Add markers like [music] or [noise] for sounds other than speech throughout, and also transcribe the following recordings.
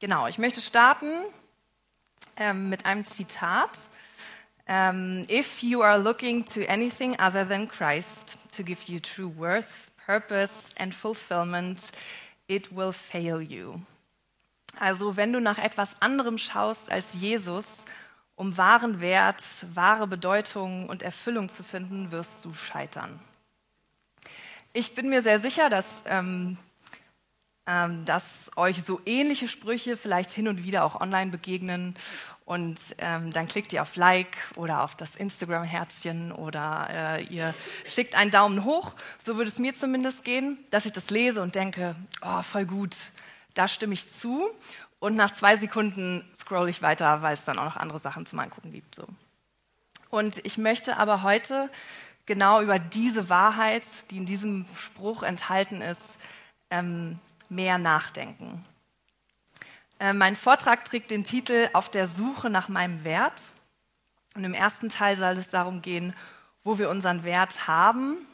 Genau, ich möchte starten ähm, mit einem Zitat. Um, if you are looking to anything other than Christ to give you true worth, purpose and fulfillment, it will fail you. Also wenn du nach etwas anderem schaust als Jesus, um wahren Wert, wahre Bedeutung und Erfüllung zu finden, wirst du scheitern. Ich bin mir sehr sicher, dass, ähm, ähm, dass euch so ähnliche Sprüche vielleicht hin und wieder auch online begegnen. Und ähm, dann klickt ihr auf Like oder auf das Instagram-Herzchen oder äh, ihr schickt einen Daumen hoch. So würde es mir zumindest gehen, dass ich das lese und denke, oh, voll gut, da stimme ich zu. Und nach zwei Sekunden scroll ich weiter, weil es dann auch noch andere Sachen zum Angucken gibt. So. Und ich möchte aber heute genau über diese Wahrheit, die in diesem Spruch enthalten ist, ähm, mehr nachdenken. Äh, mein Vortrag trägt den Titel Auf der Suche nach meinem Wert. Und im ersten Teil soll es darum gehen, wo wir unseren Wert haben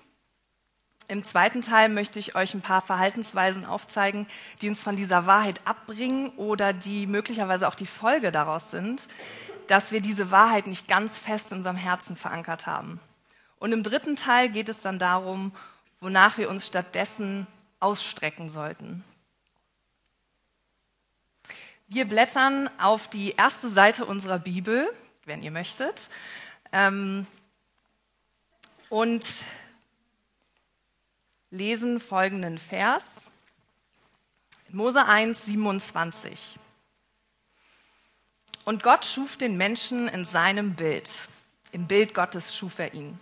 im zweiten Teil möchte ich euch ein paar Verhaltensweisen aufzeigen, die uns von dieser Wahrheit abbringen oder die möglicherweise auch die Folge daraus sind, dass wir diese Wahrheit nicht ganz fest in unserem Herzen verankert haben. Und im dritten Teil geht es dann darum, wonach wir uns stattdessen ausstrecken sollten. Wir blättern auf die erste Seite unserer Bibel, wenn ihr möchtet. Ähm, und lesen folgenden Vers. Mose 1, 27. Und Gott schuf den Menschen in seinem Bild. Im Bild Gottes schuf er ihn.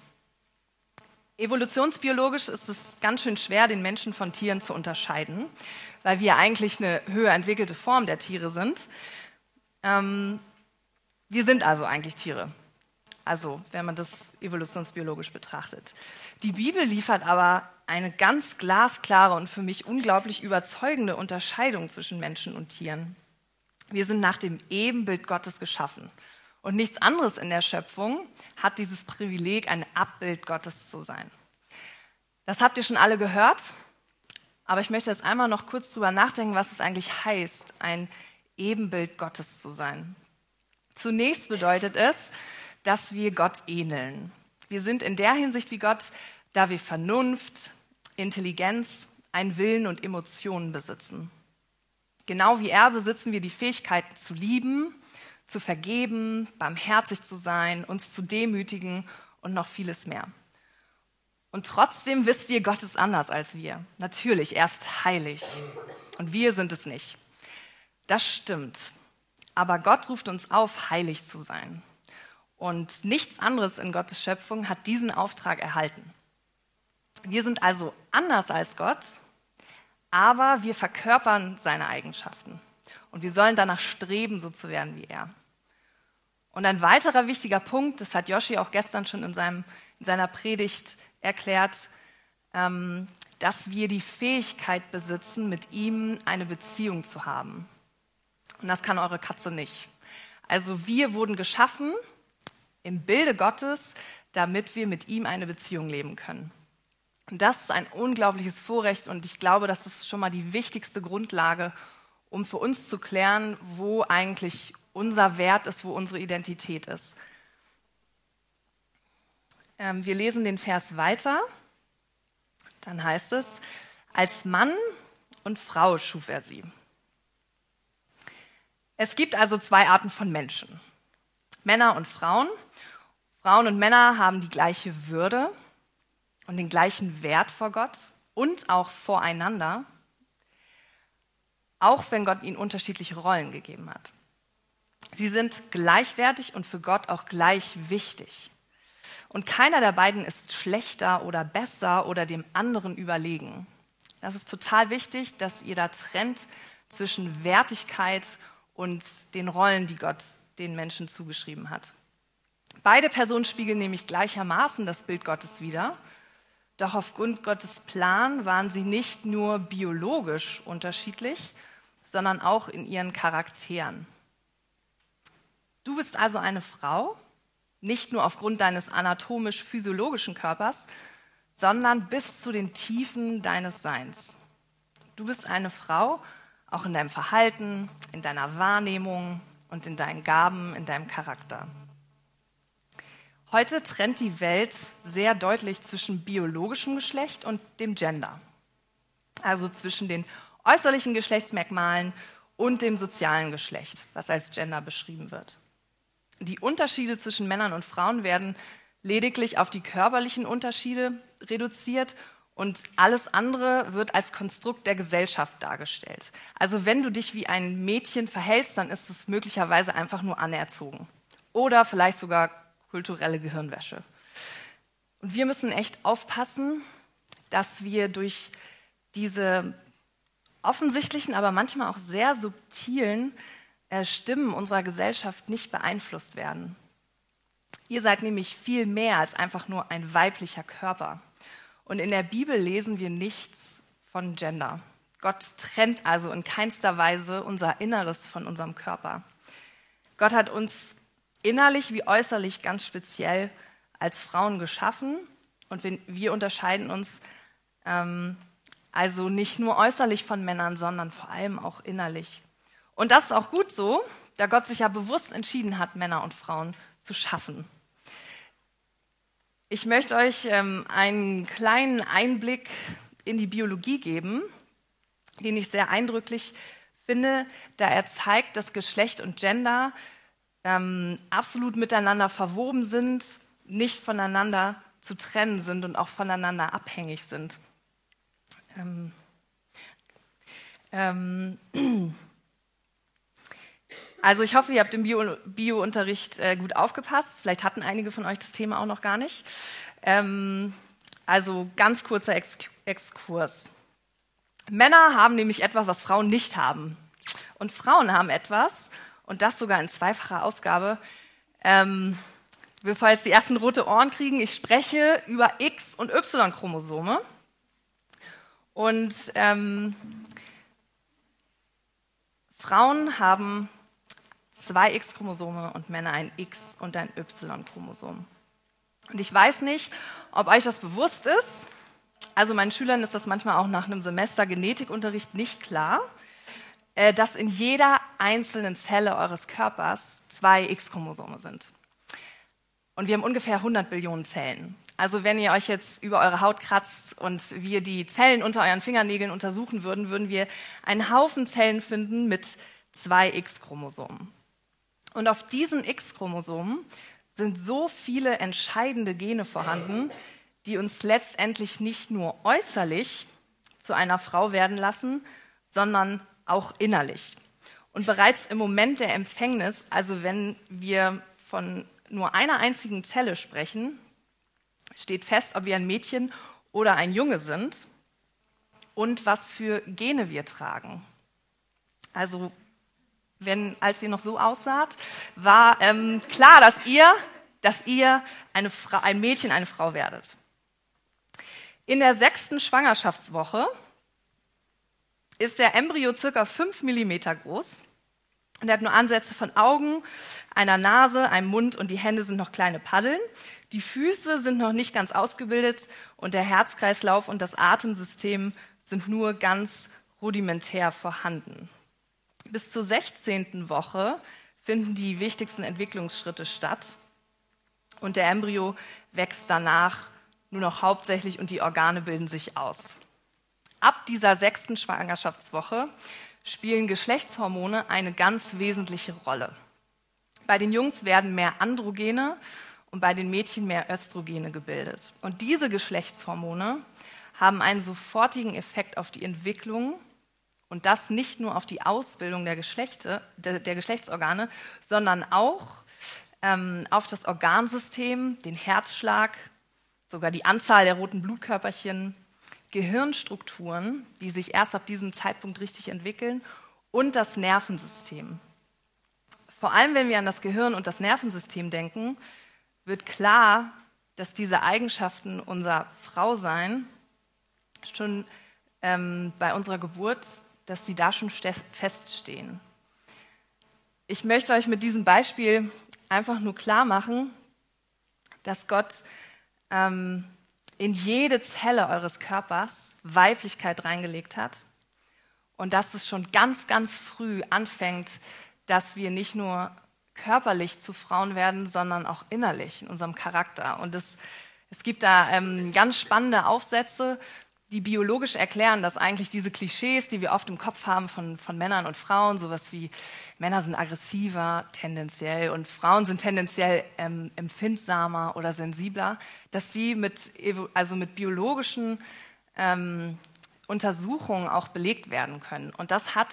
Evolutionsbiologisch ist es ganz schön schwer, den Menschen von Tieren zu unterscheiden, weil wir eigentlich eine höher entwickelte Form der Tiere sind. Ähm, wir sind also eigentlich Tiere. Also, wenn man das evolutionsbiologisch betrachtet. Die Bibel liefert aber eine ganz glasklare und für mich unglaublich überzeugende Unterscheidung zwischen Menschen und Tieren. Wir sind nach dem Ebenbild Gottes geschaffen. Und nichts anderes in der Schöpfung hat dieses Privileg, ein Abbild Gottes zu sein. Das habt ihr schon alle gehört, aber ich möchte jetzt einmal noch kurz drüber nachdenken, was es eigentlich heißt, ein Ebenbild Gottes zu sein. Zunächst bedeutet es, dass wir Gott ähneln. Wir sind in der Hinsicht wie Gott, da wir Vernunft, Intelligenz, einen Willen und Emotionen besitzen. Genau wie er besitzen wir die Fähigkeit zu lieben, zu vergeben, barmherzig zu sein, uns zu demütigen und noch vieles mehr. Und trotzdem wisst ihr, Gott ist anders als wir. Natürlich, er ist heilig und wir sind es nicht. Das stimmt. Aber Gott ruft uns auf, heilig zu sein. Und nichts anderes in Gottes Schöpfung hat diesen Auftrag erhalten. Wir sind also anders als Gott, aber wir verkörpern seine Eigenschaften. Und wir sollen danach streben, so zu werden wie er. Und ein weiterer wichtiger Punkt, das hat Yoshi auch gestern schon in, seinem, in seiner Predigt erklärt, ähm, dass wir die Fähigkeit besitzen, mit ihm eine Beziehung zu haben. Und das kann eure Katze nicht. Also wir wurden geschaffen im Bilde Gottes, damit wir mit ihm eine Beziehung leben können. Und das ist ein unglaubliches Vorrecht und ich glaube, das ist schon mal die wichtigste Grundlage, um für uns zu klären, wo eigentlich unser Wert ist, wo unsere Identität ist. Ähm, wir lesen den Vers weiter. Dann heißt es, als Mann und Frau schuf er sie. Es gibt also zwei Arten von Menschen, Männer und Frauen. Frauen und Männer haben die gleiche Würde und den gleichen Wert vor Gott und auch voreinander, auch wenn Gott ihnen unterschiedliche Rollen gegeben hat. Sie sind gleichwertig und für Gott auch gleich wichtig. Und keiner der beiden ist schlechter oder besser oder dem anderen überlegen. Das ist total wichtig, dass ihr da trennt zwischen Wertigkeit und den Rollen, die Gott den Menschen zugeschrieben hat. Beide Personen spiegeln nämlich gleichermaßen das Bild Gottes wider doch aufgrund Gottes Plan waren sie nicht nur biologisch unterschiedlich, sondern auch in ihren Charakteren. Du bist also eine Frau, nicht nur aufgrund deines anatomisch-physiologischen Körpers, sondern bis zu den Tiefen deines Seins. Du bist eine Frau, auch in deinem Verhalten, in deiner Wahrnehmung und in deinen Gaben, in deinem Charakter. Heute trennt die Welt sehr deutlich zwischen biologischem Geschlecht und dem Gender. Also zwischen den äußerlichen Geschlechtsmerkmalen und dem sozialen Geschlecht, was als Gender beschrieben wird. Die Unterschiede zwischen Männern und Frauen werden lediglich auf die körperlichen Unterschiede reduziert und alles andere wird als Konstrukt der Gesellschaft dargestellt. Also wenn du dich wie ein Mädchen verhältst, dann ist es möglicherweise einfach nur anerzogen oder vielleicht sogar kulturelle Gehirnwäsche. Und wir müssen echt aufpassen, dass wir durch diese offensichtlichen, aber manchmal auch sehr subtilen äh, Stimmen unserer Gesellschaft nicht beeinflusst werden. Ihr seid nämlich viel mehr als einfach nur ein weiblicher Körper. Und in der Bibel lesen wir nichts von Gender. Gott trennt also in keinster Weise unser Inneres von unserem Körper. Gott hat uns innerlich wie äußerlich ganz speziell als Frauen geschaffen und wir unterscheiden uns ähm, also nicht nur äußerlich von Männern, sondern vor allem auch innerlich. Und das ist auch gut so, da Gott sich ja bewusst entschieden hat, Männer und Frauen zu schaffen. Ich möchte euch ähm, einen kleinen Einblick in die Biologie geben, den ich sehr eindrücklich finde, da er zeigt, dass Geschlecht und Gender ähm, absolut miteinander verwoben sind, nicht voneinander zu trennen sind und auch voneinander abhängig sind. Ähm, ähm, [clears throat] also ich hoffe, ihr habt im Bio-Unterricht Bio äh, gut aufgepasst. Vielleicht hatten einige von euch das Thema auch noch gar nicht. Ähm, also ganz kurzer Ex Exkurs. Männer haben nämlich etwas, was Frauen nicht haben. Und Frauen haben etwas, und das sogar in zweifacher Ausgabe. Ähm, bevor jetzt die ersten rote Ohren kriegen, ich spreche über X- und Y-Chromosome. Und ähm, Frauen haben zwei X-Chromosome und Männer ein X- und ein Y-Chromosom. Und ich weiß nicht, ob euch das bewusst ist. Also meinen Schülern ist das manchmal auch nach einem Semester Genetikunterricht nicht klar, äh, dass in jeder einzelnen Zelle eures Körpers zwei X-Chromosome sind. Und wir haben ungefähr 100 Billionen Zellen. Also wenn ihr euch jetzt über eure Haut kratzt und wir die Zellen unter euren Fingernägeln untersuchen würden, würden wir einen Haufen Zellen finden mit zwei X-Chromosomen. Und auf diesen X-Chromosomen sind so viele entscheidende Gene vorhanden, die uns letztendlich nicht nur äußerlich zu einer Frau werden lassen, sondern auch innerlich. Und bereits im Moment der Empfängnis, also wenn wir von nur einer einzigen Zelle sprechen, steht fest, ob wir ein Mädchen oder ein Junge sind und was für Gene wir tragen. Also wenn, als ihr noch so aussaht, war ähm, klar, dass ihr, dass ihr eine ein Mädchen, eine Frau werdet. In der sechsten Schwangerschaftswoche ist der Embryo circa 5 mm groß. Und er hat nur Ansätze von Augen, einer Nase, einem Mund und die Hände sind noch kleine Paddeln. Die Füße sind noch nicht ganz ausgebildet und der Herzkreislauf und das Atemsystem sind nur ganz rudimentär vorhanden. Bis zur 16. Woche finden die wichtigsten Entwicklungsschritte statt und der Embryo wächst danach nur noch hauptsächlich und die Organe bilden sich aus. Ab dieser sechsten Schwangerschaftswoche spielen Geschlechtshormone eine ganz wesentliche Rolle. Bei den Jungs werden mehr Androgene und bei den Mädchen mehr Östrogene gebildet. Und diese Geschlechtshormone haben einen sofortigen Effekt auf die Entwicklung und das nicht nur auf die Ausbildung der, Geschlechte, der, der Geschlechtsorgane, sondern auch ähm, auf das Organsystem, den Herzschlag, sogar die Anzahl der roten Blutkörperchen, Gehirnstrukturen, die sich erst ab diesem Zeitpunkt richtig entwickeln, und das Nervensystem. Vor allem, wenn wir an das Gehirn und das Nervensystem denken, wird klar, dass diese Eigenschaften unser Frausein schon ähm, bei unserer Geburt dass sie da schon feststehen. Ich möchte euch mit diesem Beispiel einfach nur klar machen, dass Gott ähm, in jede Zelle eures Körpers Weiblichkeit reingelegt hat und dass es schon ganz, ganz früh anfängt, dass wir nicht nur körperlich zu Frauen werden, sondern auch innerlich in unserem Charakter. Und es, es gibt da ähm, ganz spannende Aufsätze, die biologisch erklären, dass eigentlich diese Klischees, die wir oft im Kopf haben von, von Männern und Frauen, sowas wie Männer sind aggressiver tendenziell und Frauen sind tendenziell ähm, empfindsamer oder sensibler, dass die mit, also mit biologischen ähm, Untersuchungen auch belegt werden können. Und das hat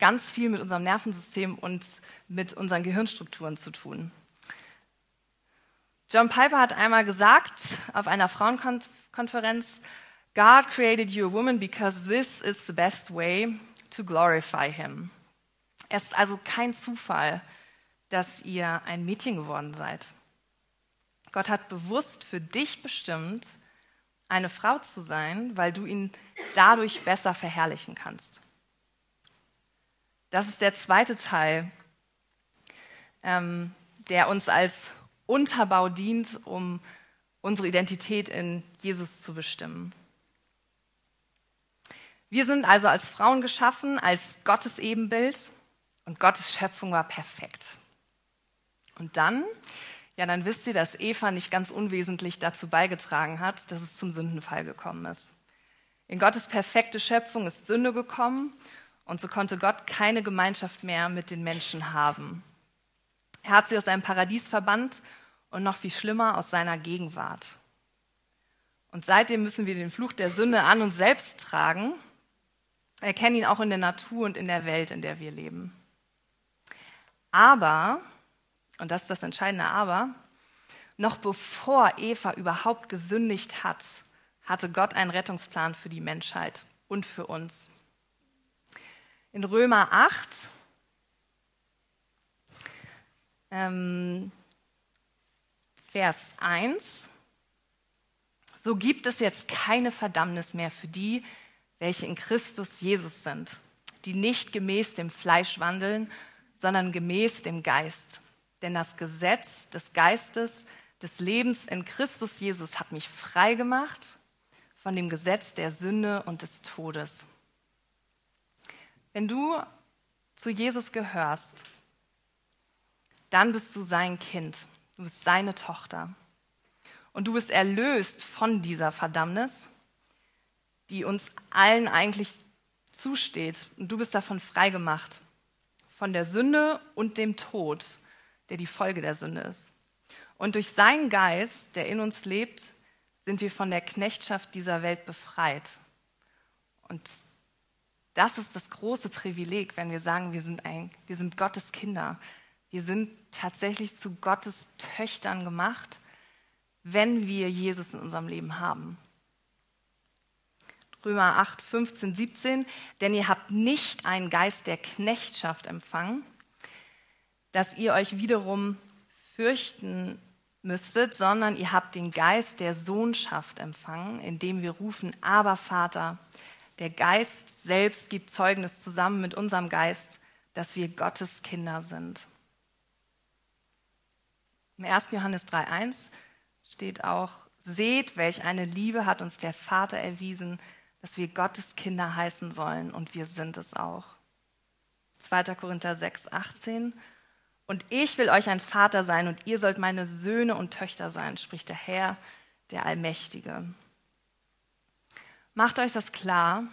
ganz viel mit unserem Nervensystem und mit unseren Gehirnstrukturen zu tun. John Piper hat einmal gesagt auf einer Frauenkonferenz, God created you a woman because this is the best way to glorify him. Es ist also kein Zufall, dass ihr ein Mädchen geworden seid. Gott hat bewusst für dich bestimmt, eine Frau zu sein, weil du ihn dadurch besser verherrlichen kannst. Das ist der zweite Teil, ähm, der uns als Unterbau dient, um unsere Identität in Jesus zu bestimmen. Wir sind also als Frauen geschaffen, als Gottes Ebenbild und Gottes Schöpfung war perfekt. Und dann ja, dann wisst ihr, dass Eva nicht ganz unwesentlich dazu beigetragen hat, dass es zum Sündenfall gekommen ist. In Gottes perfekte Schöpfung ist Sünde gekommen und so konnte Gott keine Gemeinschaft mehr mit den Menschen haben. Er hat sie aus seinem Paradies verbannt und noch viel schlimmer aus seiner Gegenwart. Und seitdem müssen wir den Fluch der Sünde an uns selbst tragen, erkennen ihn auch in der Natur und in der Welt, in der wir leben. Aber und das ist das entscheidende Aber, noch bevor Eva überhaupt gesündigt hat, hatte Gott einen Rettungsplan für die Menschheit und für uns. In Römer 8, ähm, Vers 1, so gibt es jetzt keine Verdammnis mehr für die, welche in Christus Jesus sind, die nicht gemäß dem Fleisch wandeln, sondern gemäß dem Geist. Denn das Gesetz des Geistes des Lebens in Christus Jesus hat mich frei gemacht von dem Gesetz der Sünde und des Todes. Wenn du zu Jesus gehörst, dann bist du sein Kind, du bist seine Tochter. Und du bist erlöst von dieser Verdammnis, die uns allen eigentlich zusteht. Und du bist davon frei gemacht, von der Sünde und dem Tod der die Folge der Sünde ist. Und durch seinen Geist, der in uns lebt, sind wir von der Knechtschaft dieser Welt befreit. Und das ist das große Privileg, wenn wir sagen, wir sind, ein, wir sind Gottes Kinder. Wir sind tatsächlich zu Gottes Töchtern gemacht, wenn wir Jesus in unserem Leben haben. Römer 8, 15, 17, denn ihr habt nicht einen Geist der Knechtschaft empfangen, dass ihr euch wiederum fürchten müsstet, sondern ihr habt den Geist der Sohnschaft empfangen, indem wir rufen, aber Vater, der Geist selbst gibt Zeugnis zusammen mit unserem Geist, dass wir Gottes Kinder sind. Im 1. Johannes 3.1 steht auch, seht, welch eine Liebe hat uns der Vater erwiesen, dass wir Gottes Kinder heißen sollen und wir sind es auch. 2. Korinther 6.18 und ich will euch ein Vater sein und ihr sollt meine Söhne und Töchter sein, spricht der Herr, der Allmächtige. Macht euch das klar,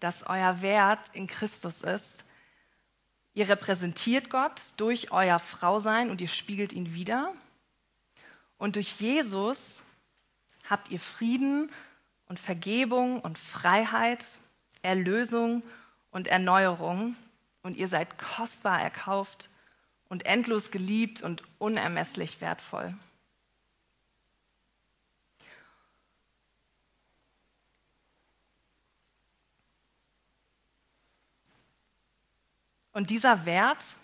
dass euer Wert in Christus ist. Ihr repräsentiert Gott durch euer Frausein und ihr spiegelt ihn wieder. Und durch Jesus habt ihr Frieden und Vergebung und Freiheit, Erlösung und Erneuerung. Und ihr seid kostbar erkauft und endlos geliebt und unermesslich wertvoll. Und dieser Wert,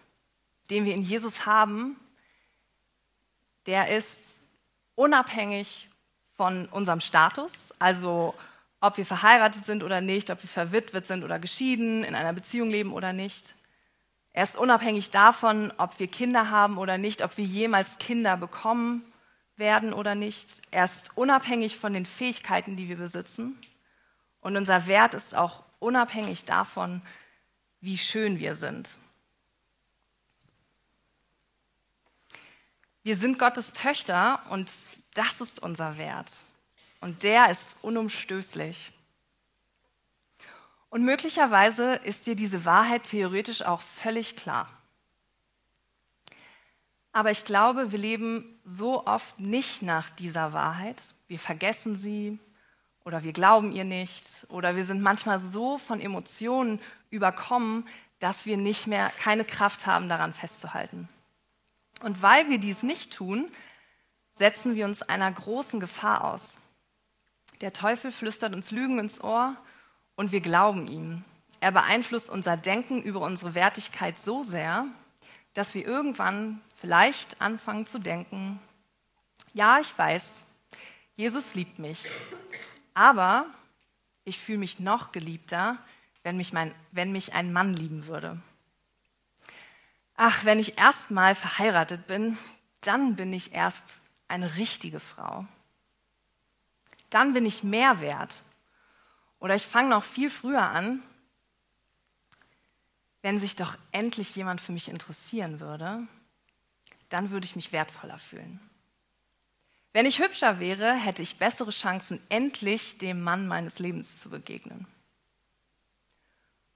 den wir in Jesus haben, der ist unabhängig von unserem Status, also ob wir verheiratet sind oder nicht, ob wir verwitwet sind oder geschieden, in einer Beziehung leben oder nicht. Er ist unabhängig davon, ob wir Kinder haben oder nicht, ob wir jemals Kinder bekommen werden oder nicht. Er ist unabhängig von den Fähigkeiten, die wir besitzen. Und unser Wert ist auch unabhängig davon, wie schön wir sind. Wir sind Gottes Töchter und das ist unser Wert. Und der ist unumstößlich. Und möglicherweise ist dir diese Wahrheit theoretisch auch völlig klar. Aber ich glaube, wir leben so oft nicht nach dieser Wahrheit. Wir vergessen sie oder wir glauben ihr nicht oder wir sind manchmal so von Emotionen überkommen, dass wir nicht mehr keine Kraft haben, daran festzuhalten. Und weil wir dies nicht tun, setzen wir uns einer großen Gefahr aus. Der Teufel flüstert uns Lügen ins Ohr und wir glauben ihm. Er beeinflusst unser Denken über unsere Wertigkeit so sehr, dass wir irgendwann vielleicht anfangen zu denken, ja, ich weiß, Jesus liebt mich, aber ich fühle mich noch geliebter, wenn mich, mein, wenn mich ein Mann lieben würde. Ach, wenn ich erst mal verheiratet bin, dann bin ich erst eine richtige Frau. Dann bin ich mehr wert. Oder ich fange noch viel früher an, wenn sich doch endlich jemand für mich interessieren würde, dann würde ich mich wertvoller fühlen. Wenn ich hübscher wäre, hätte ich bessere Chancen, endlich dem Mann meines Lebens zu begegnen.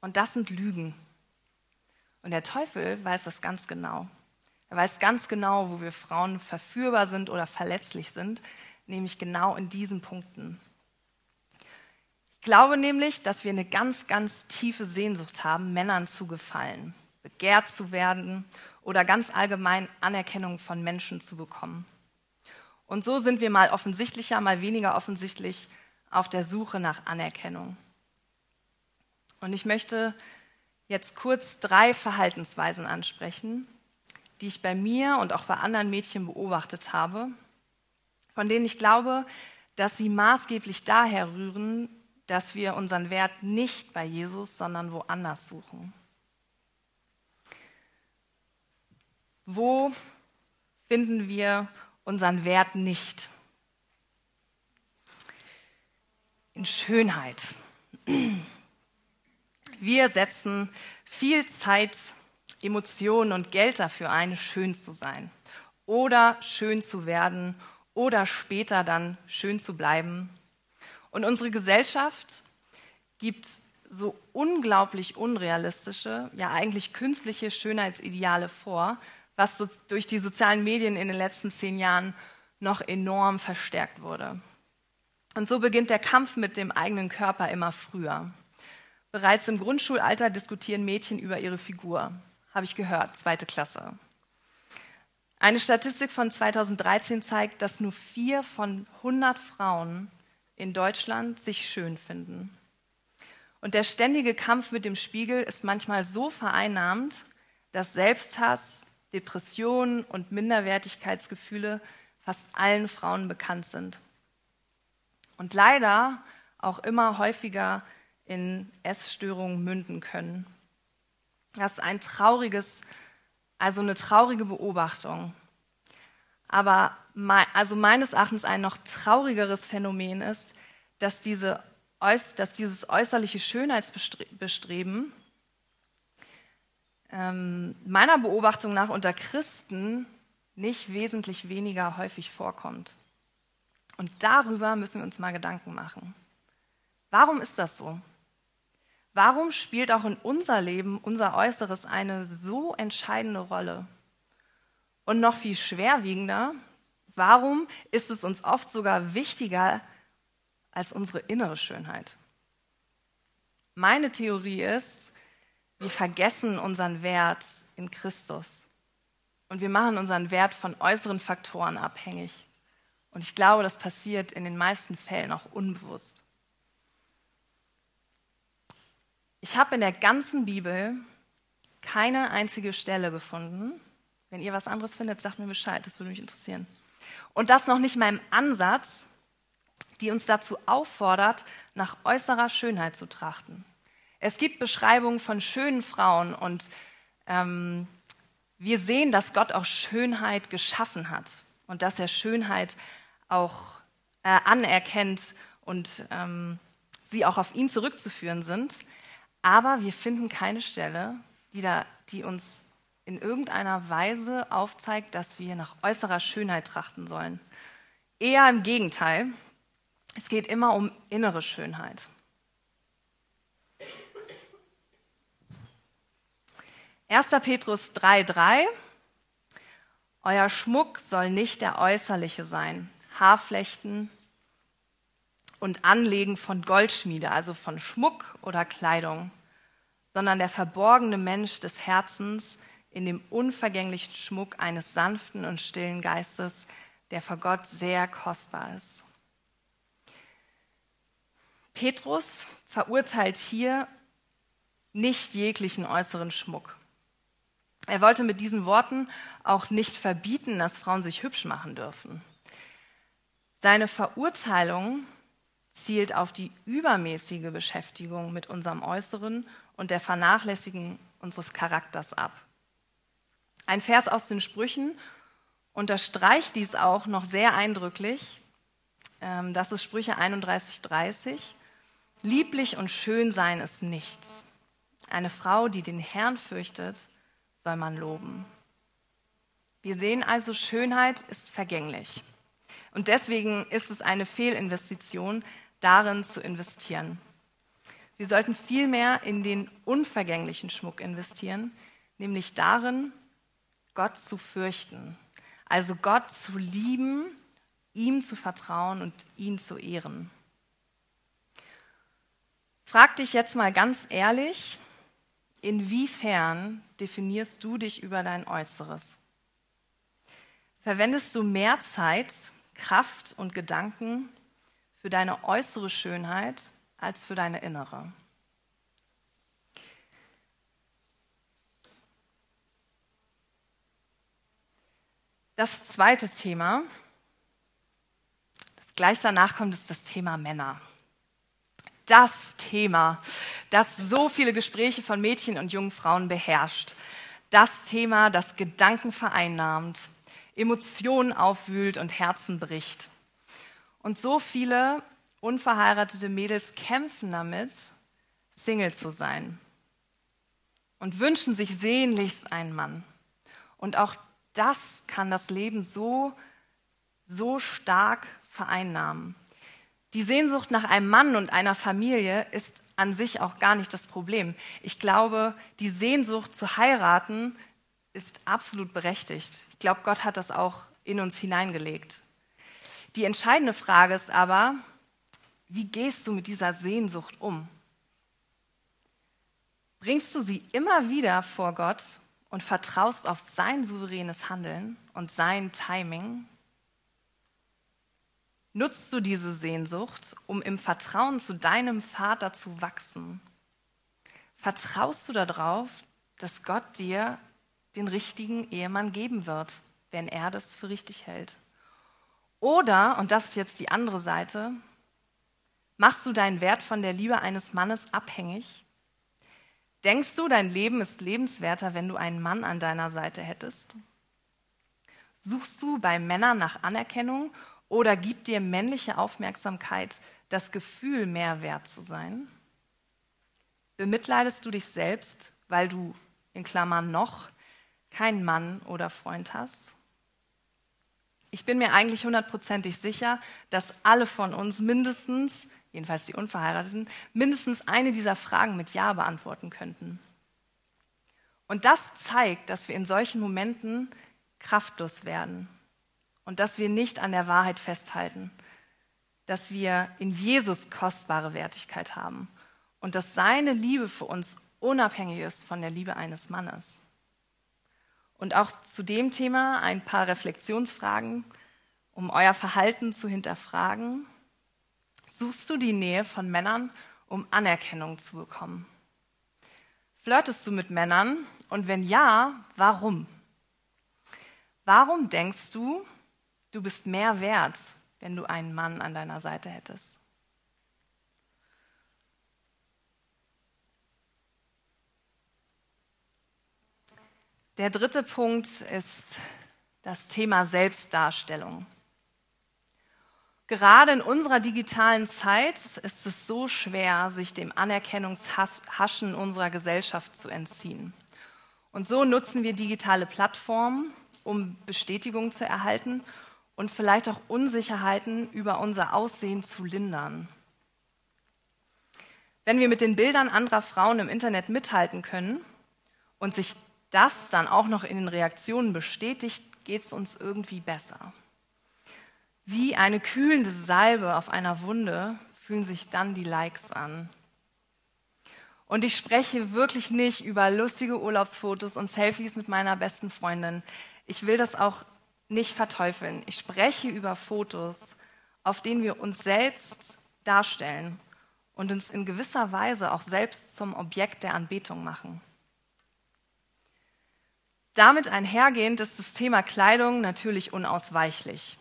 Und das sind Lügen. Und der Teufel weiß das ganz genau. Er weiß ganz genau, wo wir Frauen verführbar sind oder verletzlich sind, nämlich genau in diesen Punkten. Ich glaube nämlich, dass wir eine ganz, ganz tiefe Sehnsucht haben, Männern zu gefallen, begehrt zu werden oder ganz allgemein Anerkennung von Menschen zu bekommen. Und so sind wir mal offensichtlicher, mal weniger offensichtlich auf der Suche nach Anerkennung. Und ich möchte jetzt kurz drei Verhaltensweisen ansprechen, die ich bei mir und auch bei anderen Mädchen beobachtet habe, von denen ich glaube, dass sie maßgeblich daher rühren, dass wir unseren Wert nicht bei Jesus, sondern woanders suchen. Wo finden wir unseren Wert nicht. In Schönheit. Wir setzen viel Zeit, Emotionen und Geld dafür ein, schön zu sein oder schön zu werden oder später dann schön zu bleiben. Und unsere Gesellschaft gibt so unglaublich unrealistische, ja eigentlich künstliche Schönheitsideale vor, was so durch die sozialen Medien in den letzten zehn Jahren noch enorm verstärkt wurde. Und so beginnt der Kampf mit dem eigenen Körper immer früher. Bereits im Grundschulalter diskutieren Mädchen über ihre Figur, habe ich gehört, zweite Klasse. Eine Statistik von 2013 zeigt, dass nur vier von 100 Frauen in Deutschland sich schön finden. Und der ständige Kampf mit dem Spiegel ist manchmal so vereinnahmt, dass Selbsthass, Depressionen und Minderwertigkeitsgefühle fast allen Frauen bekannt sind. Und leider auch immer häufiger in Essstörungen münden können. Das ist ein trauriges, also eine traurige Beobachtung. Aber also meines Erachtens ein noch traurigeres Phänomen ist, dass, diese, dass dieses äußerliche Schönheitsbestreben ähm, meiner Beobachtung nach unter Christen nicht wesentlich weniger häufig vorkommt. Und darüber müssen wir uns mal Gedanken machen. Warum ist das so? Warum spielt auch in unser Leben unser Äußeres eine so entscheidende Rolle? Und noch viel schwerwiegender, warum ist es uns oft sogar wichtiger als unsere innere Schönheit? Meine Theorie ist, wir vergessen unseren Wert in Christus. Und wir machen unseren Wert von äußeren Faktoren abhängig. Und ich glaube, das passiert in den meisten Fällen auch unbewusst. Ich habe in der ganzen Bibel keine einzige Stelle gefunden. Wenn ihr was anderes findet, sagt mir Bescheid, das würde mich interessieren. Und das noch nicht mal im Ansatz, die uns dazu auffordert, nach äußerer Schönheit zu trachten. Es gibt Beschreibungen von schönen Frauen und ähm, wir sehen, dass Gott auch Schönheit geschaffen hat und dass er Schönheit auch äh, anerkennt und ähm, sie auch auf ihn zurückzuführen sind. Aber wir finden keine Stelle, die, da, die uns in irgendeiner Weise aufzeigt, dass wir nach äußerer Schönheit trachten sollen. Eher im Gegenteil. Es geht immer um innere Schönheit. 1. Petrus 3,3 Euer Schmuck soll nicht der äußerliche sein, Haarflechten und Anlegen von Goldschmiede, also von Schmuck oder Kleidung, sondern der verborgene Mensch des Herzens in dem unvergänglichen Schmuck eines sanften und stillen Geistes, der vor Gott sehr kostbar ist. Petrus verurteilt hier nicht jeglichen äußeren Schmuck. Er wollte mit diesen Worten auch nicht verbieten, dass Frauen sich hübsch machen dürfen. Seine Verurteilung zielt auf die übermäßige Beschäftigung mit unserem Äußeren und der Vernachlässigung unseres Charakters ab. Ein Vers aus den Sprüchen unterstreicht dies auch noch sehr eindrücklich. Ähm, das ist Sprüche 31,30. Lieblich und schön sein ist nichts. Eine Frau, die den Herrn fürchtet, soll man loben. Wir sehen also, Schönheit ist vergänglich. Und deswegen ist es eine Fehlinvestition, darin zu investieren. Wir sollten vielmehr in den unvergänglichen Schmuck investieren, nämlich darin, Gott zu fürchten. Also Gott zu lieben, ihm zu vertrauen und ihn zu ehren. Frag dich jetzt mal ganz ehrlich, Inwiefern definierst du dich über dein Äußeres? Verwendest du mehr Zeit, Kraft und Gedanken für deine äußere Schönheit als für deine innere? Das zweite Thema, das gleich danach kommt, ist das Thema Männer das Thema, das so viele Gespräche von Mädchen und jungen Frauen beherrscht. Das Thema, das Gedanken vereinnahmt, Emotionen aufwühlt und Herzen bricht. Und so viele unverheiratete Mädels kämpfen damit, Single zu sein und wünschen sich sehnlichst einen Mann. Und auch das kann das Leben so, so stark vereinnahmen. Die Sehnsucht nach einem Mann und einer Familie ist an sich auch gar nicht das Problem. Ich glaube, die Sehnsucht zu heiraten ist absolut berechtigt. Ich glaube, Gott hat das auch in uns hineingelegt. Die entscheidende Frage ist aber, wie gehst du mit dieser Sehnsucht um? Bringst du sie immer wieder vor Gott und vertraust auf sein souveränes Handeln und sein Timing? Nutzt du diese Sehnsucht, um im Vertrauen zu deinem Vater zu wachsen? Vertraust du darauf, dass Gott dir den richtigen Ehemann geben wird, wenn er das für richtig hält? Oder, und das ist jetzt die andere Seite, machst du deinen Wert von der Liebe eines Mannes abhängig? Denkst du, dein Leben ist lebenswerter, wenn du einen Mann an deiner Seite hättest? Suchst du bei Männern nach Anerkennung oder gibt dir männliche Aufmerksamkeit das Gefühl, mehr wert zu sein? Bemitleidest du dich selbst, weil du in Klammern noch keinen Mann oder Freund hast? Ich bin mir eigentlich hundertprozentig sicher, dass alle von uns mindestens, jedenfalls die Unverheirateten, mindestens eine dieser Fragen mit Ja beantworten könnten. Und das zeigt, dass wir in solchen Momenten kraftlos werden und dass wir nicht an der Wahrheit festhalten, dass wir in Jesus kostbare Wertigkeit haben und dass seine Liebe für uns unabhängig ist von der Liebe eines Mannes. Und auch zu dem Thema ein paar Reflexionsfragen, um euer Verhalten zu hinterfragen. Suchst du die Nähe von Männern, um Anerkennung zu bekommen? Flirtest du mit Männern? Und wenn ja, warum? Warum denkst du, Du bist mehr wert, wenn du einen Mann an deiner Seite hättest. Der dritte Punkt ist das Thema Selbstdarstellung. Gerade in unserer digitalen Zeit ist es so schwer, sich dem Anerkennungshaschen unserer Gesellschaft zu entziehen. Und so nutzen wir digitale Plattformen, um Bestätigung zu erhalten und vielleicht auch Unsicherheiten über unser Aussehen zu lindern. Wenn wir mit den Bildern anderer Frauen im Internet mithalten können und sich das dann auch noch in den Reaktionen bestätigt, geht es uns irgendwie besser. Wie eine kühlende Salbe auf einer Wunde fühlen sich dann die Likes an. Und ich spreche wirklich nicht über lustige Urlaubsfotos und Selfies mit meiner besten Freundin. Ich will das auch nicht verteufeln. Ich spreche über Fotos, auf denen wir uns selbst darstellen und uns in gewisser Weise auch selbst zum Objekt der Anbetung machen. Damit einhergehend ist das Thema Kleidung natürlich unausweichlich.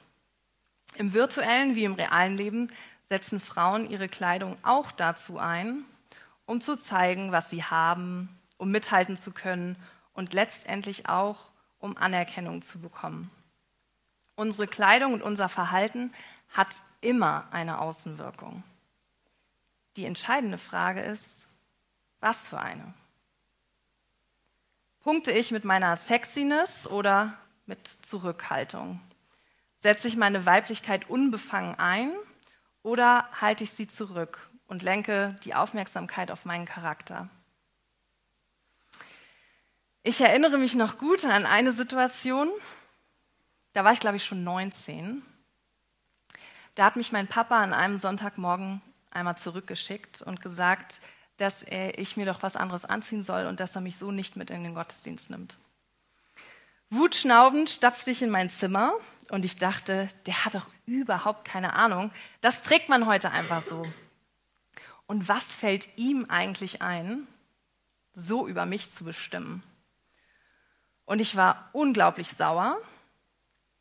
Im virtuellen wie im realen Leben setzen Frauen ihre Kleidung auch dazu ein, um zu zeigen, was sie haben, um mithalten zu können und letztendlich auch, um Anerkennung zu bekommen. Unsere Kleidung und unser Verhalten hat immer eine Außenwirkung. Die entscheidende Frage ist, was für eine? Punkte ich mit meiner Sexiness oder mit Zurückhaltung? Setze ich meine Weiblichkeit unbefangen ein oder halte ich sie zurück und lenke die Aufmerksamkeit auf meinen Charakter? Ich erinnere mich noch gut an eine Situation, da war ich glaube ich schon 19. Da hat mich mein Papa an einem Sonntagmorgen einmal zurückgeschickt und gesagt, dass ich mir doch was anderes anziehen soll und dass er mich so nicht mit in den Gottesdienst nimmt. Wutschnaubend stapfte ich in mein Zimmer und ich dachte, der hat doch überhaupt keine Ahnung. Das trägt man heute einfach so. Und was fällt ihm eigentlich ein, so über mich zu bestimmen? Und ich war unglaublich sauer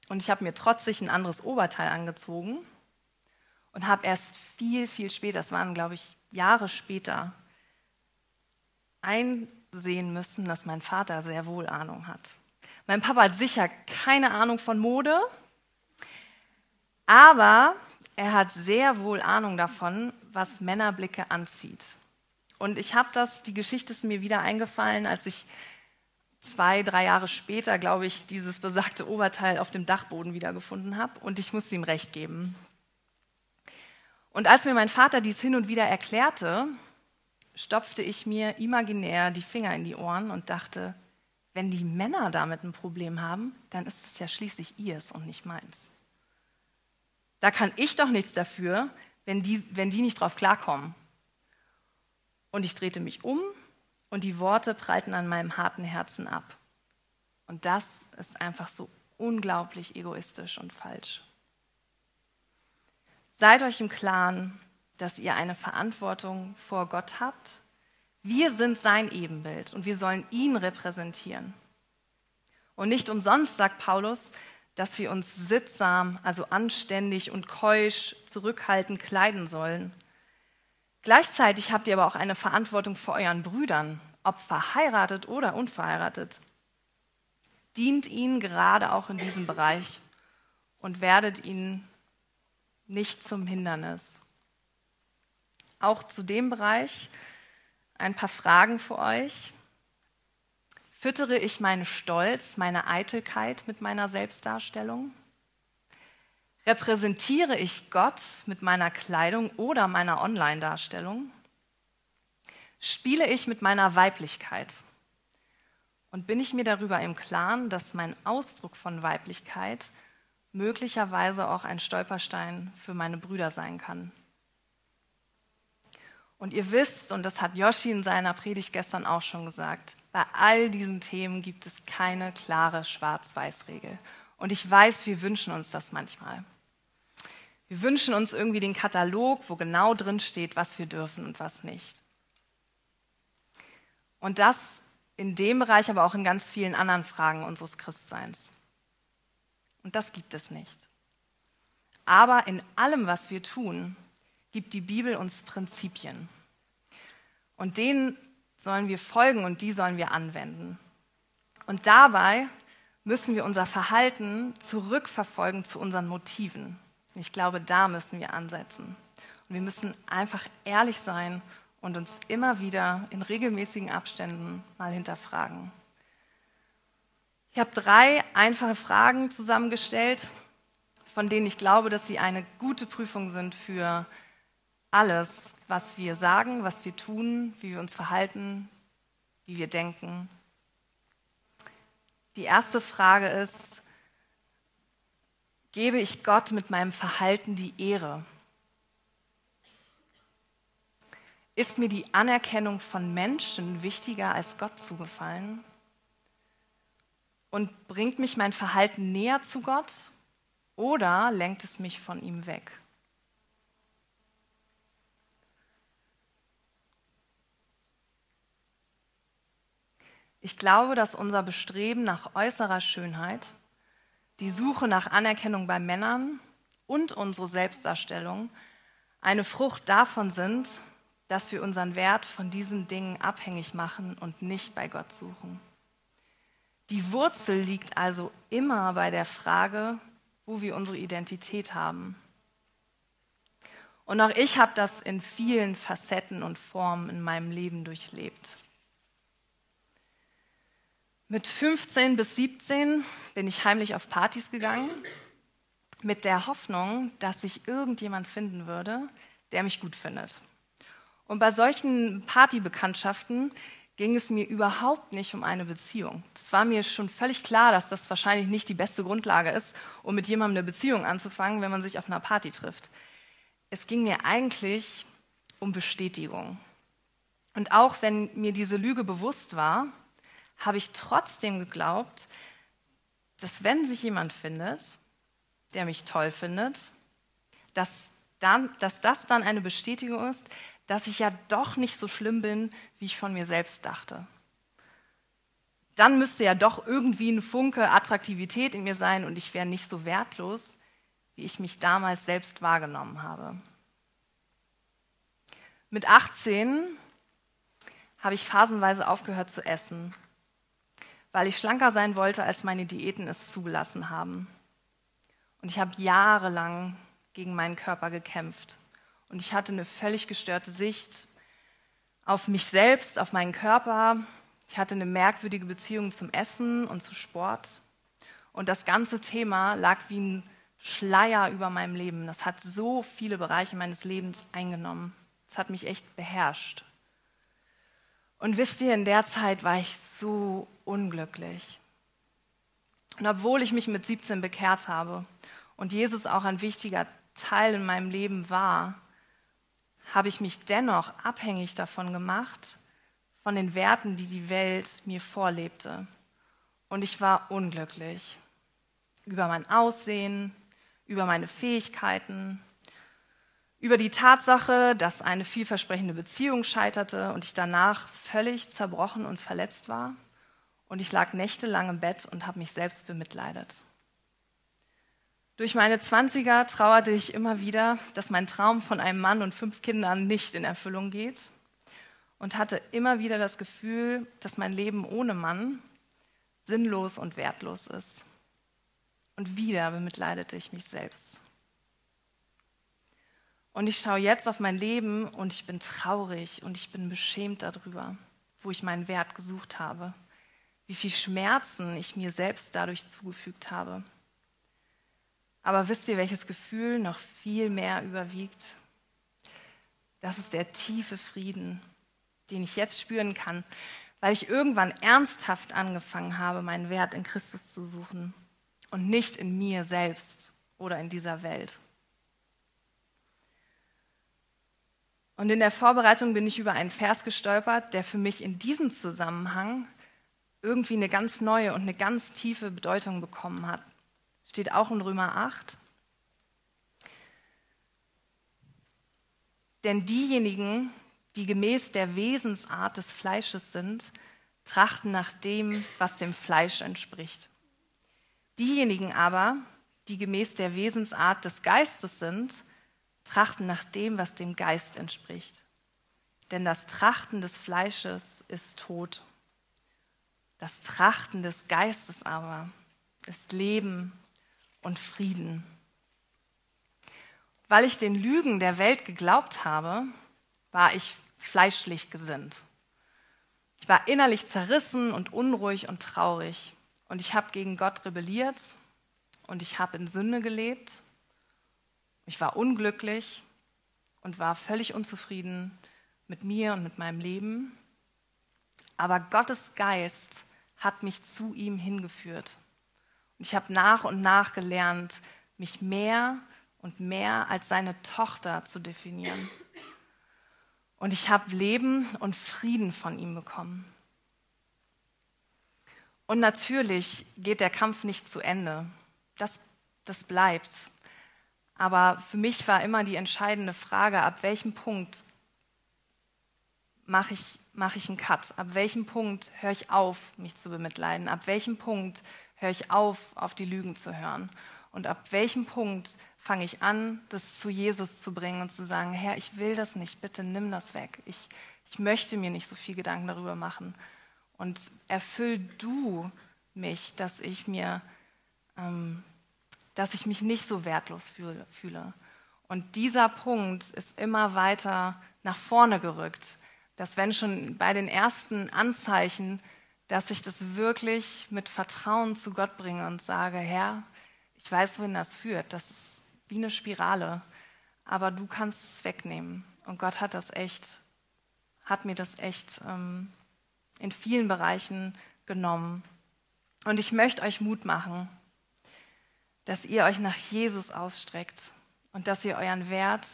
und ich habe mir trotzig ein anderes Oberteil angezogen und habe erst viel, viel später, das waren, glaube ich, Jahre später, einsehen müssen, dass mein Vater sehr wohl Ahnung hat. Mein Papa hat sicher keine Ahnung von Mode, aber er hat sehr wohl Ahnung davon, was Männerblicke anzieht. Und ich habe das, die Geschichte ist mir wieder eingefallen, als ich zwei, drei Jahre später, glaube ich, dieses besagte Oberteil auf dem Dachboden wiedergefunden habe. Und ich musste ihm recht geben. Und als mir mein Vater dies hin und wieder erklärte, stopfte ich mir imaginär die Finger in die Ohren und dachte, wenn die Männer damit ein Problem haben, dann ist es ja schließlich ihrs und nicht meins. Da kann ich doch nichts dafür, wenn die, wenn die nicht drauf klarkommen. Und ich drehte mich um und die Worte prallten an meinem harten Herzen ab. Und das ist einfach so unglaublich egoistisch und falsch. Seid euch im Klaren, dass ihr eine Verantwortung vor Gott habt. Wir sind sein Ebenbild und wir sollen ihn repräsentieren. Und nicht umsonst sagt Paulus, dass wir uns sittsam, also anständig und keusch, zurückhaltend kleiden sollen. Gleichzeitig habt ihr aber auch eine Verantwortung vor euren Brüdern, ob verheiratet oder unverheiratet. Dient ihnen gerade auch in diesem Bereich und werdet ihnen nicht zum Hindernis auch zu dem Bereich ein paar Fragen für euch. Füttere ich meinen Stolz, meine Eitelkeit mit meiner Selbstdarstellung? Repräsentiere ich Gott mit meiner Kleidung oder meiner Online-Darstellung? Spiele ich mit meiner Weiblichkeit? Und bin ich mir darüber im Klaren, dass mein Ausdruck von Weiblichkeit möglicherweise auch ein Stolperstein für meine Brüder sein kann? Und ihr wisst, und das hat Yoshi in seiner Predigt gestern auch schon gesagt, bei all diesen Themen gibt es keine klare Schwarz-Weiß-Regel. Und ich weiß, wir wünschen uns das manchmal. Wir wünschen uns irgendwie den Katalog, wo genau drin steht, was wir dürfen und was nicht. Und das in dem Bereich, aber auch in ganz vielen anderen Fragen unseres Christseins. Und das gibt es nicht. Aber in allem, was wir tun, gibt die Bibel uns Prinzipien. Und denen sollen wir folgen und die sollen wir anwenden. Und dabei müssen wir unser Verhalten zurückverfolgen zu unseren Motiven. Ich glaube, da müssen wir ansetzen. Und wir müssen einfach ehrlich sein und uns immer wieder in regelmäßigen Abständen mal hinterfragen. Ich habe drei einfache Fragen zusammengestellt, von denen ich glaube, dass sie eine gute Prüfung sind für alles, was wir sagen, was wir tun, wie wir uns verhalten, wie wir denken. Die erste Frage ist, gebe ich Gott mit meinem Verhalten die Ehre? Ist mir die Anerkennung von Menschen wichtiger als Gott zugefallen? Und bringt mich mein Verhalten näher zu Gott oder lenkt es mich von ihm weg? Ich glaube, dass unser Bestreben nach äußerer Schönheit, die Suche nach Anerkennung bei Männern und unsere Selbstdarstellung eine Frucht davon sind, dass wir unseren Wert von diesen Dingen abhängig machen und nicht bei Gott suchen. Die Wurzel liegt also immer bei der Frage, wo wir unsere Identität haben. Und auch ich habe das in vielen Facetten und Formen in meinem Leben durchlebt. Mit 15 bis 17 bin ich heimlich auf Partys gegangen, mit der Hoffnung, dass sich irgendjemand finden würde, der mich gut findet. Und bei solchen Partybekanntschaften ging es mir überhaupt nicht um eine Beziehung. Es war mir schon völlig klar, dass das wahrscheinlich nicht die beste Grundlage ist, um mit jemandem eine Beziehung anzufangen, wenn man sich auf einer Party trifft. Es ging mir eigentlich um Bestätigung. Und auch wenn mir diese Lüge bewusst war, habe ich trotzdem geglaubt, dass wenn sich jemand findet, der mich toll findet, dass, dann, dass das dann eine Bestätigung ist, dass ich ja doch nicht so schlimm bin, wie ich von mir selbst dachte. Dann müsste ja doch irgendwie ein Funke Attraktivität in mir sein und ich wäre nicht so wertlos, wie ich mich damals selbst wahrgenommen habe. Mit 18 habe ich phasenweise aufgehört zu essen, weil ich schlanker sein wollte, als meine Diäten es zugelassen haben. Und ich habe jahrelang gegen meinen Körper gekämpft und ich hatte eine völlig gestörte Sicht auf mich selbst, auf meinen Körper. Ich hatte eine merkwürdige Beziehung zum Essen und zu Sport. Und das ganze Thema lag wie ein Schleier über meinem Leben. Das hat so viele Bereiche meines Lebens eingenommen. Das hat mich echt beherrscht. Und wisst ihr, in der Zeit war ich so unglücklich. Und obwohl ich mich mit 17 bekehrt habe und Jesus auch ein wichtiger Teil in meinem Leben war, habe ich mich dennoch abhängig davon gemacht, von den Werten, die die Welt mir vorlebte. Und ich war unglücklich über mein Aussehen, über meine Fähigkeiten, über die Tatsache, dass eine vielversprechende Beziehung scheiterte und ich danach völlig zerbrochen und verletzt war. Und ich lag nächtelang im Bett und habe mich selbst bemitleidet. Durch meine Zwanziger trauerte ich immer wieder, dass mein Traum von einem Mann und fünf Kindern nicht in Erfüllung geht und hatte immer wieder das Gefühl, dass mein Leben ohne Mann sinnlos und wertlos ist. Und wieder bemitleidete ich mich selbst. Und ich schaue jetzt auf mein Leben und ich bin traurig und ich bin beschämt darüber, wo ich meinen Wert gesucht habe, wie viel Schmerzen ich mir selbst dadurch zugefügt habe. Aber wisst ihr, welches Gefühl noch viel mehr überwiegt? Das ist der tiefe Frieden, den ich jetzt spüren kann, weil ich irgendwann ernsthaft angefangen habe, meinen Wert in Christus zu suchen und nicht in mir selbst oder in dieser Welt. Und in der Vorbereitung bin ich über einen Vers gestolpert, der für mich in diesem Zusammenhang irgendwie eine ganz neue und eine ganz tiefe Bedeutung bekommen hat. Steht auch in Römer 8. Denn diejenigen, die gemäß der Wesensart des Fleisches sind, trachten nach dem, was dem Fleisch entspricht. Diejenigen aber, die gemäß der Wesensart des Geistes sind, trachten nach dem, was dem Geist entspricht. Denn das Trachten des Fleisches ist Tod. Das Trachten des Geistes aber ist Leben und Frieden. weil ich den Lügen der Welt geglaubt habe, war ich fleischlich gesinnt. Ich war innerlich zerrissen und unruhig und traurig. Und ich habe gegen Gott rebelliert und ich habe in Sünde gelebt. Ich war unglücklich und war völlig unzufrieden mit mir und mit meinem Leben. Aber Gottes Geist hat mich zu ihm hingeführt. Und ich habe nach und nach gelernt, mich mehr und mehr als seine Tochter zu definieren. Und ich habe Leben und Frieden von ihm bekommen. Und natürlich geht der Kampf nicht zu Ende. Das, das bleibt. Aber für mich war immer die entscheidende Frage, ab welchem Punkt mache ich, mache ich einen Cut? Ab welchem Punkt höre ich auf, mich zu bemitleiden? Ab welchem Punkt höre ich auf, auf die Lügen zu hören? Und ab welchem Punkt fange ich an, das zu Jesus zu bringen und zu sagen, Herr, ich will das nicht, bitte nimm das weg. Ich, ich möchte mir nicht so viel Gedanken darüber machen. Und erfüll du mich, dass ich mir, ähm, dass ich mich nicht so wertlos fühle. Und dieser Punkt ist immer weiter nach vorne gerückt dass wenn schon bei den ersten Anzeichen, dass ich das wirklich mit Vertrauen zu Gott bringe und sage, Herr, ich weiß, wohin das führt. Das ist wie eine Spirale, aber du kannst es wegnehmen. Und Gott hat das echt, hat mir das echt ähm, in vielen Bereichen genommen. Und ich möchte euch Mut machen, dass ihr euch nach Jesus ausstreckt und dass ihr euren Wert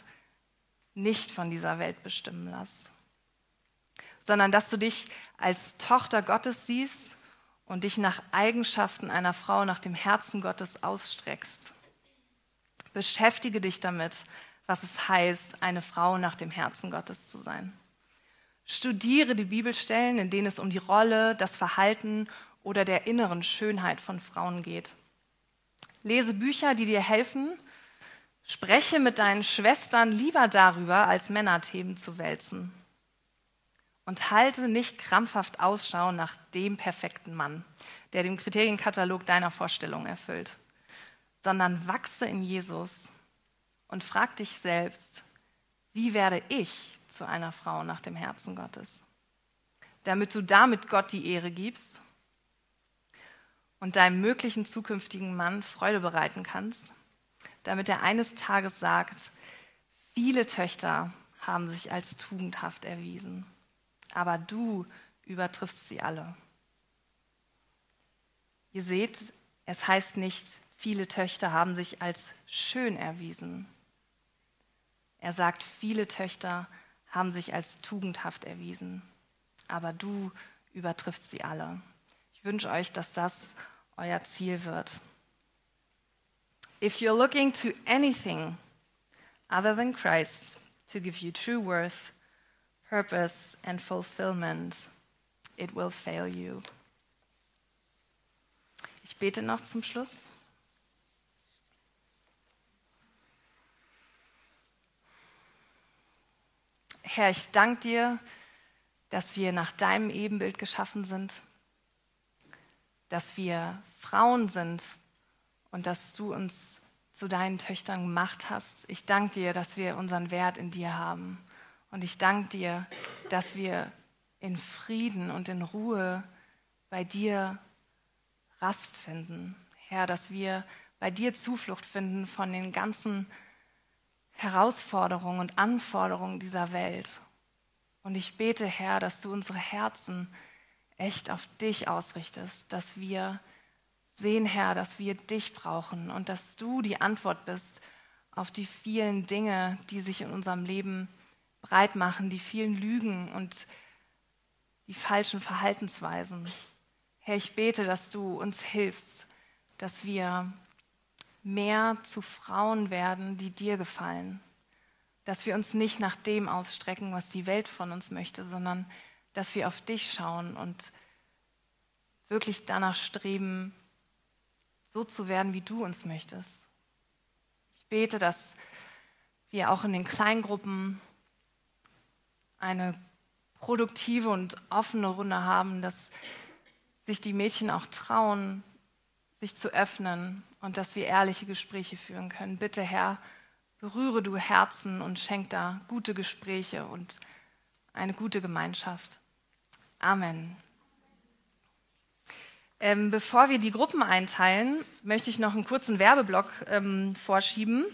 nicht von dieser Welt bestimmen lasst sondern dass du dich als Tochter Gottes siehst und dich nach Eigenschaften einer Frau, nach dem Herzen Gottes ausstreckst. Beschäftige dich damit, was es heißt, eine Frau nach dem Herzen Gottes zu sein. Studiere die Bibelstellen, in denen es um die Rolle, das Verhalten oder der inneren Schönheit von Frauen geht. Lese Bücher, die dir helfen. Spreche mit deinen Schwestern lieber darüber, als Männerthemen zu wälzen und halte nicht krampfhaft Ausschau nach dem perfekten Mann, der dem Kriterienkatalog deiner Vorstellung erfüllt, sondern wachse in Jesus und frag dich selbst, wie werde ich zu einer Frau nach dem Herzen Gottes? Damit du damit Gott die Ehre gibst und deinem möglichen zukünftigen Mann Freude bereiten kannst, damit er eines Tages sagt, viele Töchter haben sich als tugendhaft erwiesen aber du übertriffst sie alle. Ihr seht, es heißt nicht, viele Töchter haben sich als schön erwiesen. Er sagt, viele Töchter haben sich als tugendhaft erwiesen, aber du übertriffst sie alle. Ich wünsche euch, dass das euer Ziel wird. If you're looking to anything other than Christ to give you true worth, purpose and fulfillment, it will fail you. Ich bete noch zum Schluss. Herr, ich danke dir, dass wir nach deinem Ebenbild geschaffen sind, dass wir Frauen sind und dass du uns zu deinen Töchtern gemacht hast. Ich danke dir, dass wir unseren Wert in dir haben und ich danke dir, dass wir in Frieden und in Ruhe bei dir Rast finden. Herr, dass wir bei dir Zuflucht finden von den ganzen Herausforderungen und Anforderungen dieser Welt. Und ich bete, Herr, dass du unsere Herzen echt auf dich ausrichtest, dass wir sehen, Herr, dass wir dich brauchen und dass du die Antwort bist auf die vielen Dinge, die sich in unserem Leben breit machen, die vielen Lügen und die falschen Verhaltensweisen. Herr, ich bete, dass du uns hilfst, dass wir mehr zu Frauen werden, die dir gefallen. Dass wir uns nicht nach dem ausstrecken, was die Welt von uns möchte, sondern dass wir auf dich schauen und wirklich danach streben, so zu werden, wie du uns möchtest. Ich bete, dass wir auch in den Kleingruppen eine produktive und offene Runde haben, dass sich die Mädchen auch trauen, sich zu öffnen und dass wir ehrliche Gespräche führen können. Bitte, Herr, berühre du Herzen und schenk da gute Gespräche und eine gute Gemeinschaft. Amen. Ähm, bevor wir die Gruppen einteilen, möchte ich noch einen kurzen Werbeblock ähm, vorschieben,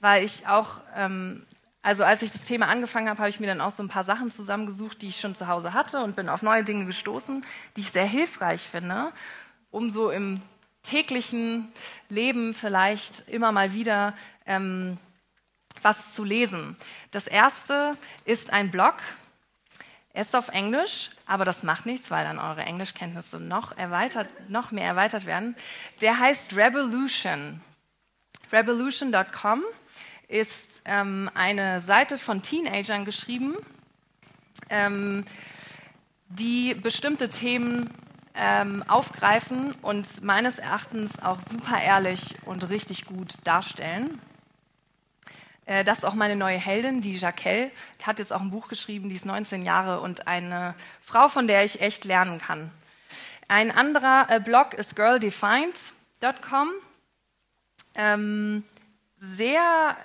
weil ich auch, ähm, also als ich das Thema angefangen habe, habe ich mir dann auch so ein paar Sachen zusammengesucht, die ich schon zu Hause hatte und bin auf neue Dinge gestoßen, die ich sehr hilfreich finde, um so im täglichen Leben vielleicht immer mal wieder ähm, was zu lesen. Das erste ist ein Blog. Er ist auf Englisch, aber das macht nichts, weil dann eure Englischkenntnisse noch, erweitert, noch mehr erweitert werden. Der heißt Revolution. Revolution.com ist ähm, eine Seite von Teenagern geschrieben, ähm, die bestimmte Themen ähm, aufgreifen und meines Erachtens auch super ehrlich und richtig gut darstellen. Äh, das ist auch meine neue Heldin, die Jacquelle. Die hat jetzt auch ein Buch geschrieben, die ist 19 Jahre und eine Frau, von der ich echt lernen kann. Ein anderer äh, Blog ist girldefined.com. Ähm, sehr,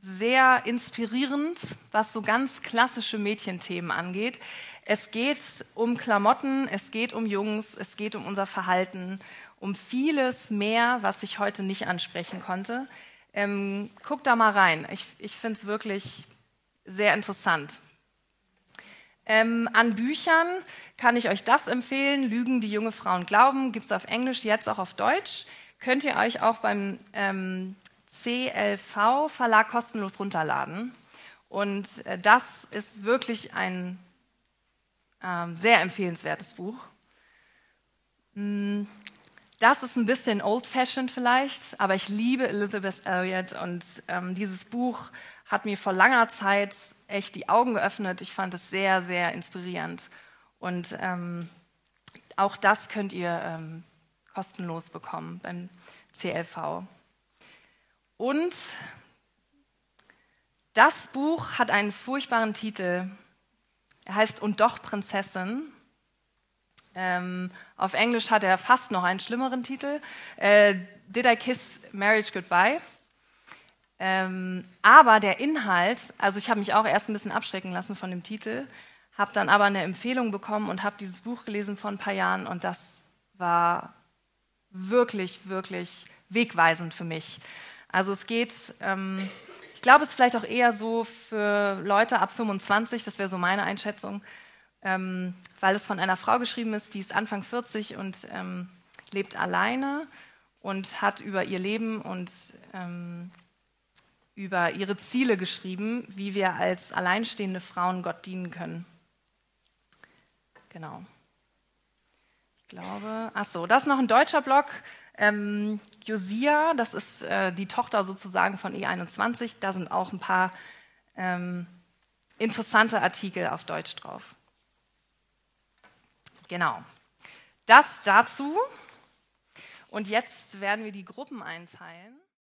sehr inspirierend, was so ganz klassische Mädchenthemen angeht. Es geht um Klamotten, es geht um Jungs, es geht um unser Verhalten, um vieles mehr, was ich heute nicht ansprechen konnte. Ähm, guckt da mal rein. Ich, ich finde es wirklich sehr interessant. Ähm, an Büchern kann ich euch das empfehlen. Lügen, die junge Frauen glauben, gibt es auf Englisch, jetzt auch auf Deutsch. Könnt ihr euch auch beim ähm, CLV Verlag kostenlos runterladen. Und äh, das ist wirklich ein ähm, sehr empfehlenswertes Buch. Mm, das ist ein bisschen old-fashioned vielleicht, aber ich liebe Elizabeth Elliot und ähm, dieses Buch hat mir vor langer Zeit echt die Augen geöffnet. Ich fand es sehr, sehr inspirierend. Und ähm, auch das könnt ihr ähm, kostenlos bekommen beim CLV. Und das Buch hat einen furchtbaren Titel. Er heißt Und doch Prinzessin. Ähm, auf Englisch hat er fast noch einen schlimmeren Titel. Äh, Did I Kiss Marriage Goodbye? Ähm, aber der Inhalt, also ich habe mich auch erst ein bisschen abschrecken lassen von dem Titel, habe dann aber eine Empfehlung bekommen und habe dieses Buch gelesen vor ein paar Jahren und das war wirklich, wirklich wegweisend für mich. Also es geht, ähm, ich glaube, es ist vielleicht auch eher so für Leute ab 25, das wäre so meine Einschätzung, ähm, weil es von einer Frau geschrieben ist, die ist Anfang 40 und ähm, lebt alleine und hat über ihr Leben und ähm, über ihre Ziele geschrieben, wie wir als alleinstehende Frauen Gott dienen können. Genau. Ich glaube, ach so, das ist noch ein deutscher Blog. Ähm, Josia, das ist äh, die Tochter sozusagen von E21. Da sind auch ein paar ähm, interessante Artikel auf Deutsch drauf. Genau. Das dazu. Und jetzt werden wir die Gruppen einteilen.